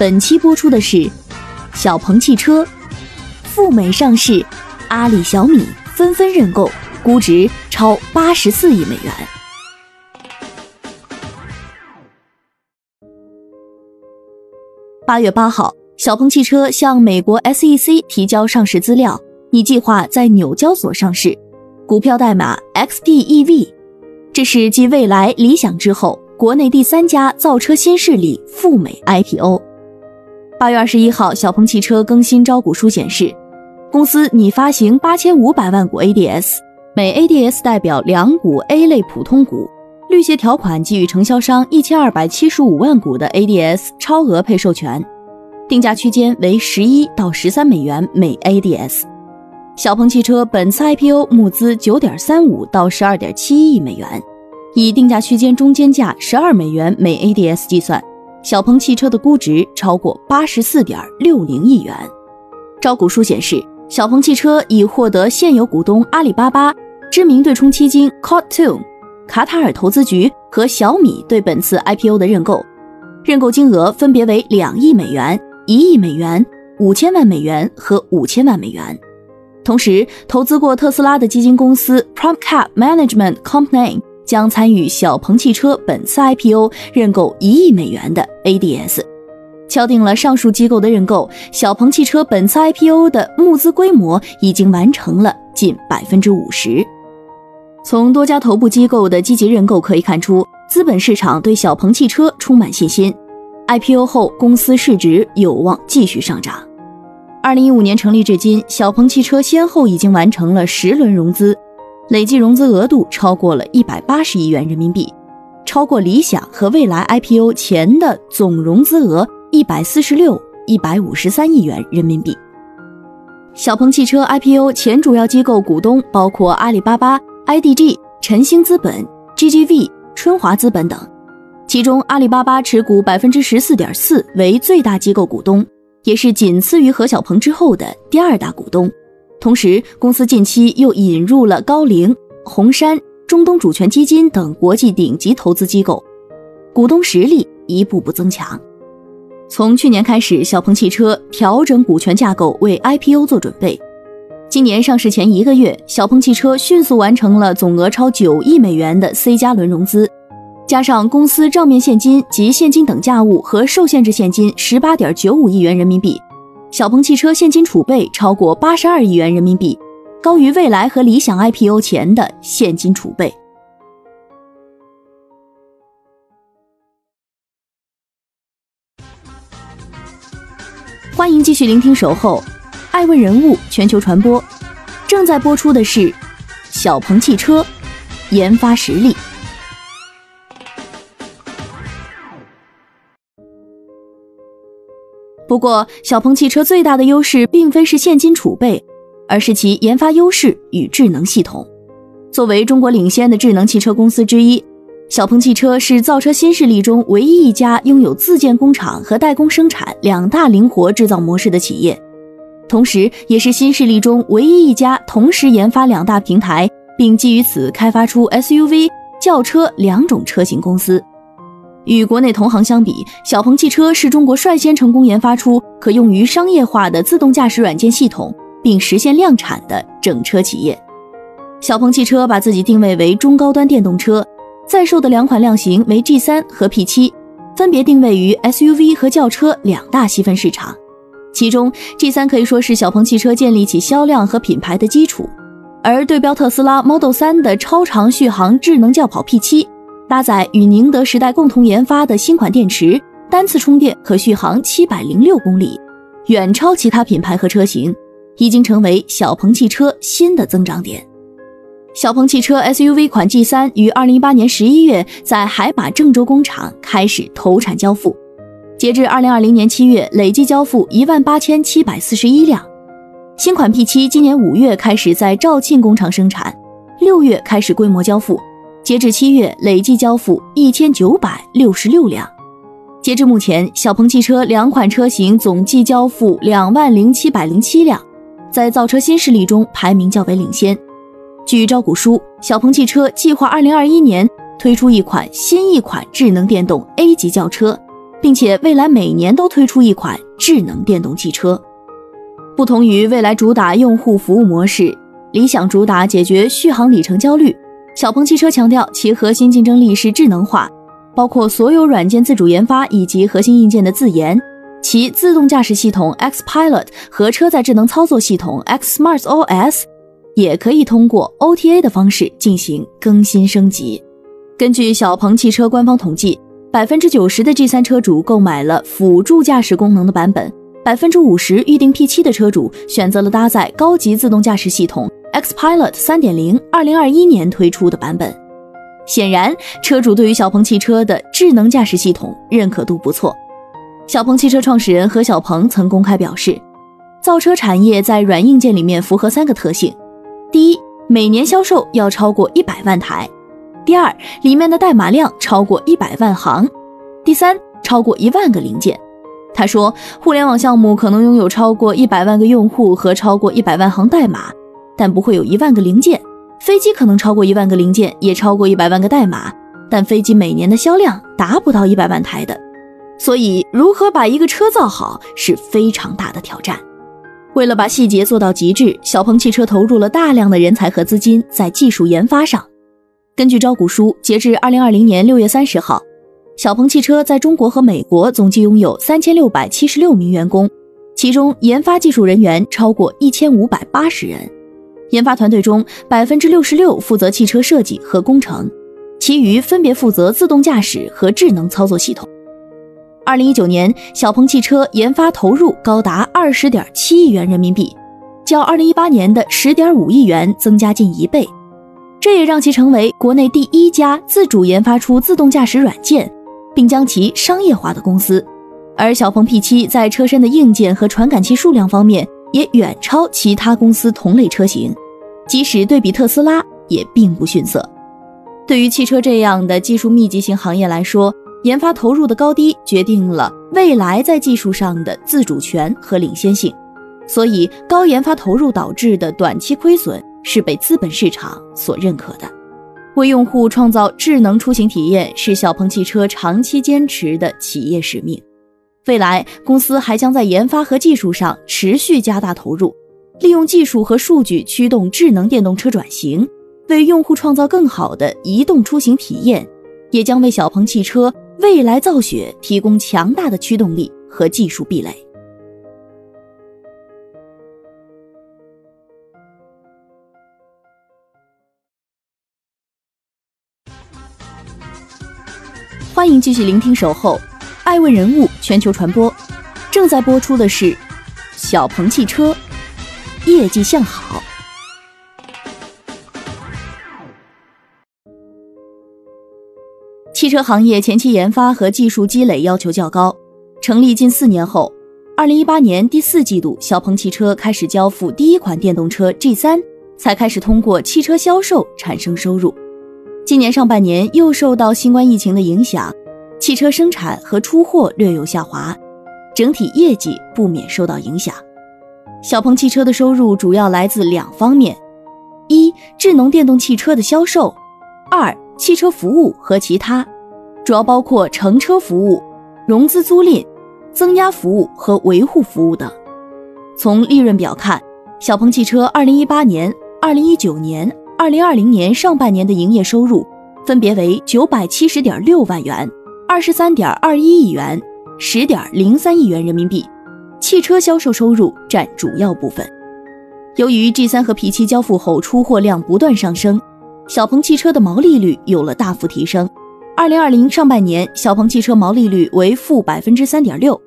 本期播出的是小鹏汽车赴美上市，阿里、小米纷纷认购，估值超八十四亿美元。八月八号，小鹏汽车向美国 SEC 提交上市资料，拟计划在纽交所上市，股票代码 XPEV。这是继蔚来、理想之后，国内第三家造车新势力赴美 IPO。八月二十一号，小鹏汽车更新招股书显示，公司拟发行八千五百万股 ADS，每 ADS 代表两股 A 类普通股，绿鞋条款给予承销商一千二百七十五万股的 ADS 超额配售权，定价区间为十一到十三美元每 ADS。小鹏汽车本次 IPO 募资九点三五到十二点七亿美元，以定价区间中间价十二美元每 ADS 计算。小鹏汽车的估值超过八十四点六零亿元。招股书显示，小鹏汽车已获得现有股东阿里巴巴、知名对冲基金 Coatue、卡塔尔投资局和小米对本次 IPO 的认购，认购金额分别为两亿美元、一亿美元、五千万美元和五千万美元。同时，投资过特斯拉的基金公司 PromptCap Management Company。将参与小鹏汽车本次 IPO 认购一亿美元的 ADS，敲定了上述机构的认购。小鹏汽车本次 IPO 的募资规模已经完成了近百分之五十。从多家头部机构的积极认购可以看出，资本市场对小鹏汽车充满信心。IPO 后，公司市值有望继续上涨。二零一五年成立至今，小鹏汽车先后已经完成了十轮融资。累计融资额度超过了一百八十亿元人民币，超过理想和蔚来 IPO 前的总融资额一百四十六一百五十三亿元人民币。小鹏汽车 IPO 前主要机构股东包括阿里巴巴、IDG、晨星资本、GGV、春华资本等，其中阿里巴巴持股百分之十四点四，为最大机构股东，也是仅次于何小鹏之后的第二大股东。同时，公司近期又引入了高瓴、红杉、中东主权基金等国际顶级投资机构，股东实力一步步增强。从去年开始，小鹏汽车调整股权架构，为 IPO 做准备。今年上市前一个月，小鹏汽车迅速完成了总额超九亿美元的 C 加轮融资，加上公司账面现金及现金等价物和受限制现金十八点九五亿元人民币。小鹏汽车现金储备超过八十二亿元人民币，高于蔚来和理想 IPO 前的现金储备。欢迎继续聆听《守候》，爱问人物全球传播，正在播出的是小鹏汽车研发实力。不过，小鹏汽车最大的优势并非是现金储备，而是其研发优势与智能系统。作为中国领先的智能汽车公司之一，小鹏汽车是造车新势力中唯一一家拥有自建工厂和代工生产两大灵活制造模式的企业，同时也是新势力中唯一一家同时研发两大平台，并基于此开发出 SUV、轿车两种车型公司。与国内同行相比，小鹏汽车是中国率先成功研发出可用于商业化的自动驾驶软件系统，并实现量产的整车企业。小鹏汽车把自己定位为中高端电动车，在售的两款量型为 G3 和 P7，分别定位于 SUV 和轿车两大细分市场。其中，G3 可以说是小鹏汽车建立起销量和品牌的基础，而对标特斯拉 Model 3的超长续航智能轿跑 P7。搭载与宁德时代共同研发的新款电池，单次充电可续航七百零六公里，远超其他品牌和车型，已经成为小鹏汽车新的增长点。小鹏汽车 SUV 款 G 三于二零一八年十一月在海马郑州工厂开始投产交付，截至二零二零年七月，累计交付一万八千七百四十一辆。新款 P7 今年五月开始在肇庆工厂生产，六月开始规模交付，截至七月累计交付一千九百六十六辆。截至目前，小鹏汽车两款车型总计交付两万零七百零七辆，在造车新势力中排名较为领先。据招股书，小鹏汽车计划二零二一年推出一款新一款智能电动 A 级轿车，并且未来每年都推出一款智能电动汽车。不同于未来主打用户服务模式，理想主打解决续航里程焦虑，小鹏汽车强调其核心竞争力是智能化，包括所有软件自主研发以及核心硬件的自研。其自动驾驶系统 X Pilot 和车载智能操作系统 X Smart OS 也可以通过 OTA 的方式进行更新升级。根据小鹏汽车官方统计，百分之九十的 G3 车主购买了辅助驾驶功能的版本。百分之五十预定 P7 的车主选择了搭载高级自动驾驶系统 X Pilot 三点零，二零二一年推出的版本。显然，车主对于小鹏汽车的智能驾驶系统认可度不错。小鹏汽车创始人何小鹏曾公开表示，造车产业在软硬件里面符合三个特性：第一，每年销售要超过一百万台；第二，里面的代码量超过一百万行；第三，超过一万个零件。他说，互联网项目可能拥有超过一百万个用户和超过一百万行代码，但不会有一万个零件。飞机可能超过一万个零件，也超过一百万个代码，但飞机每年的销量达不到一百万台的。所以，如何把一个车造好是非常大的挑战。为了把细节做到极致，小鹏汽车投入了大量的人才和资金在技术研发上。根据招股书，截至二零二零年六月三十号。小鹏汽车在中国和美国总计拥有三千六百七十六名员工，其中研发技术人员超过一千五百八十人。研发团队中，百分之六十六负责汽车设计和工程，其余分别负责自动驾驶和智能操作系统。二零一九年，小鹏汽车研发投入高达二十点七亿元人民币，较二零一八年的十点五亿元增加近一倍，这也让其成为国内第一家自主研发出自动驾驶软件。并将其商业化的公司，而小鹏 P7 在车身的硬件和传感器数量方面也远超其他公司同类车型，即使对比特斯拉也并不逊色。对于汽车这样的技术密集型行业来说，研发投入的高低决定了未来在技术上的自主权和领先性，所以高研发投入导致的短期亏损是被资本市场所认可的。为用户创造智能出行体验是小鹏汽车长期坚持的企业使命。未来，公司还将在研发和技术上持续加大投入，利用技术和数据驱动智能电动车转型，为用户创造更好的移动出行体验，也将为小鹏汽车未来造血提供强大的驱动力和技术壁垒。欢迎继续聆听《守候》，爱问人物全球传播，正在播出的是小鹏汽车业绩向好。汽车行业前期研发和技术积累要求较高，成立近四年后，二零一八年第四季度，小鹏汽车开始交付第一款电动车 G 三，才开始通过汽车销售产生收入。今年上半年又受到新冠疫情的影响，汽车生产和出货略有下滑，整体业绩不免受到影响。小鹏汽车的收入主要来自两方面：一、智能电动汽车的销售；二、汽车服务和其他，主要包括乘车服务、融资租赁、增压服务和维护服务等。从利润表看，小鹏汽车2018年、2019年。二零二零年上半年的营业收入分别为九百七十点六万元、二十三点二一亿元、十点零三亿元人民币，汽车销售收入占主要部分。由于 G 三和 P 七交付后出货量不断上升，小鹏汽车的毛利率有了大幅提升。二零二零上半年，小鹏汽车毛利率为负百分之三点六，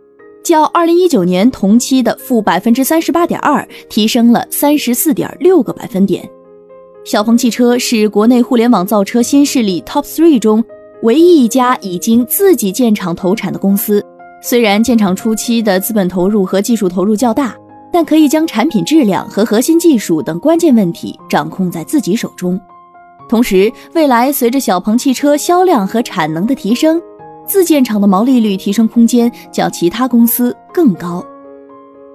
较二零一九年同期的负百分之三十八点二提升了三十四点六个百分点。小鹏汽车是国内互联网造车新势力 Top Three 中唯一一家已经自己建厂投产的公司，虽然建厂初期的资本投入和技术投入较大，但可以将产品质量和核心技术等关键问题掌控在自己手中。同时，未来随着小鹏汽车销量和产能的提升，自建厂的毛利率提升空间较其他公司更高。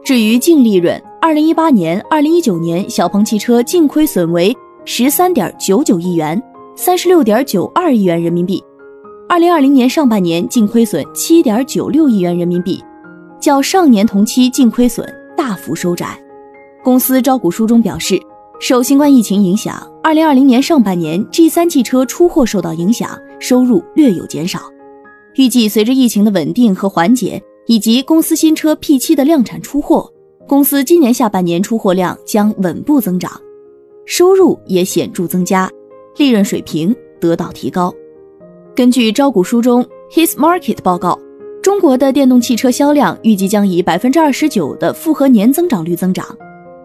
至于净利润，二零一八年、二零一九年，小鹏汽车净亏损为十三点九九亿元，三十六点九二亿元人民币。二零二零年上半年净亏损七点九六亿元人民币，较上年同期净亏损大幅收窄。公司招股书中表示，受新冠疫情影响，二零二零年上半年 G 三汽车出货受到影响，收入略有减少。预计随着疫情的稳定和缓解，以及公司新车 P 七的量产出货，公司今年下半年出货量将稳步增长，收入也显著增加，利润水平得到提高。根据招股书中 His Market 报告，中国的电动汽车销量预计将以百分之二十九的复合年增长率增长，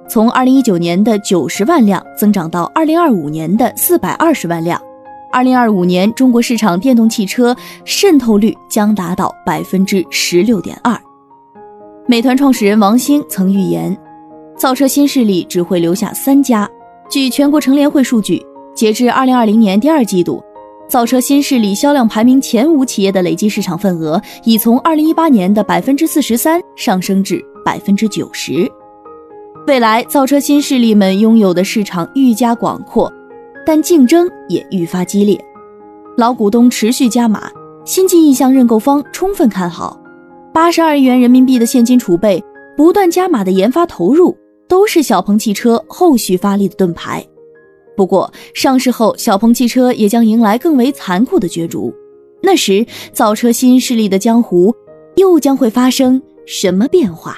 从二零一九年的九十万辆增长到二零二五年的四百二十万辆。二零二五年中国市场电动汽车渗透率将达到百分之十六点二。美团创始人王兴曾预言，造车新势力只会留下三家。据全国乘联会数据，截至二零二零年第二季度。造车新势力销量排名前五企业的累计市场份额已从二零一八年的百分之四十三上升至百分之九十。未来造车新势力们拥有的市场愈加广阔，但竞争也愈发激烈。老股东持续加码，新进意向认购方充分看好，八十二亿元人民币的现金储备，不断加码的研发投入，都是小鹏汽车后续发力的盾牌。不过，上市后，小鹏汽车也将迎来更为残酷的角逐。那时，造车新势力的江湖又将会发生什么变化？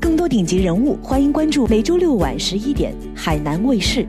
更多顶级人物，欢迎关注每周六晚十一点海南卫视。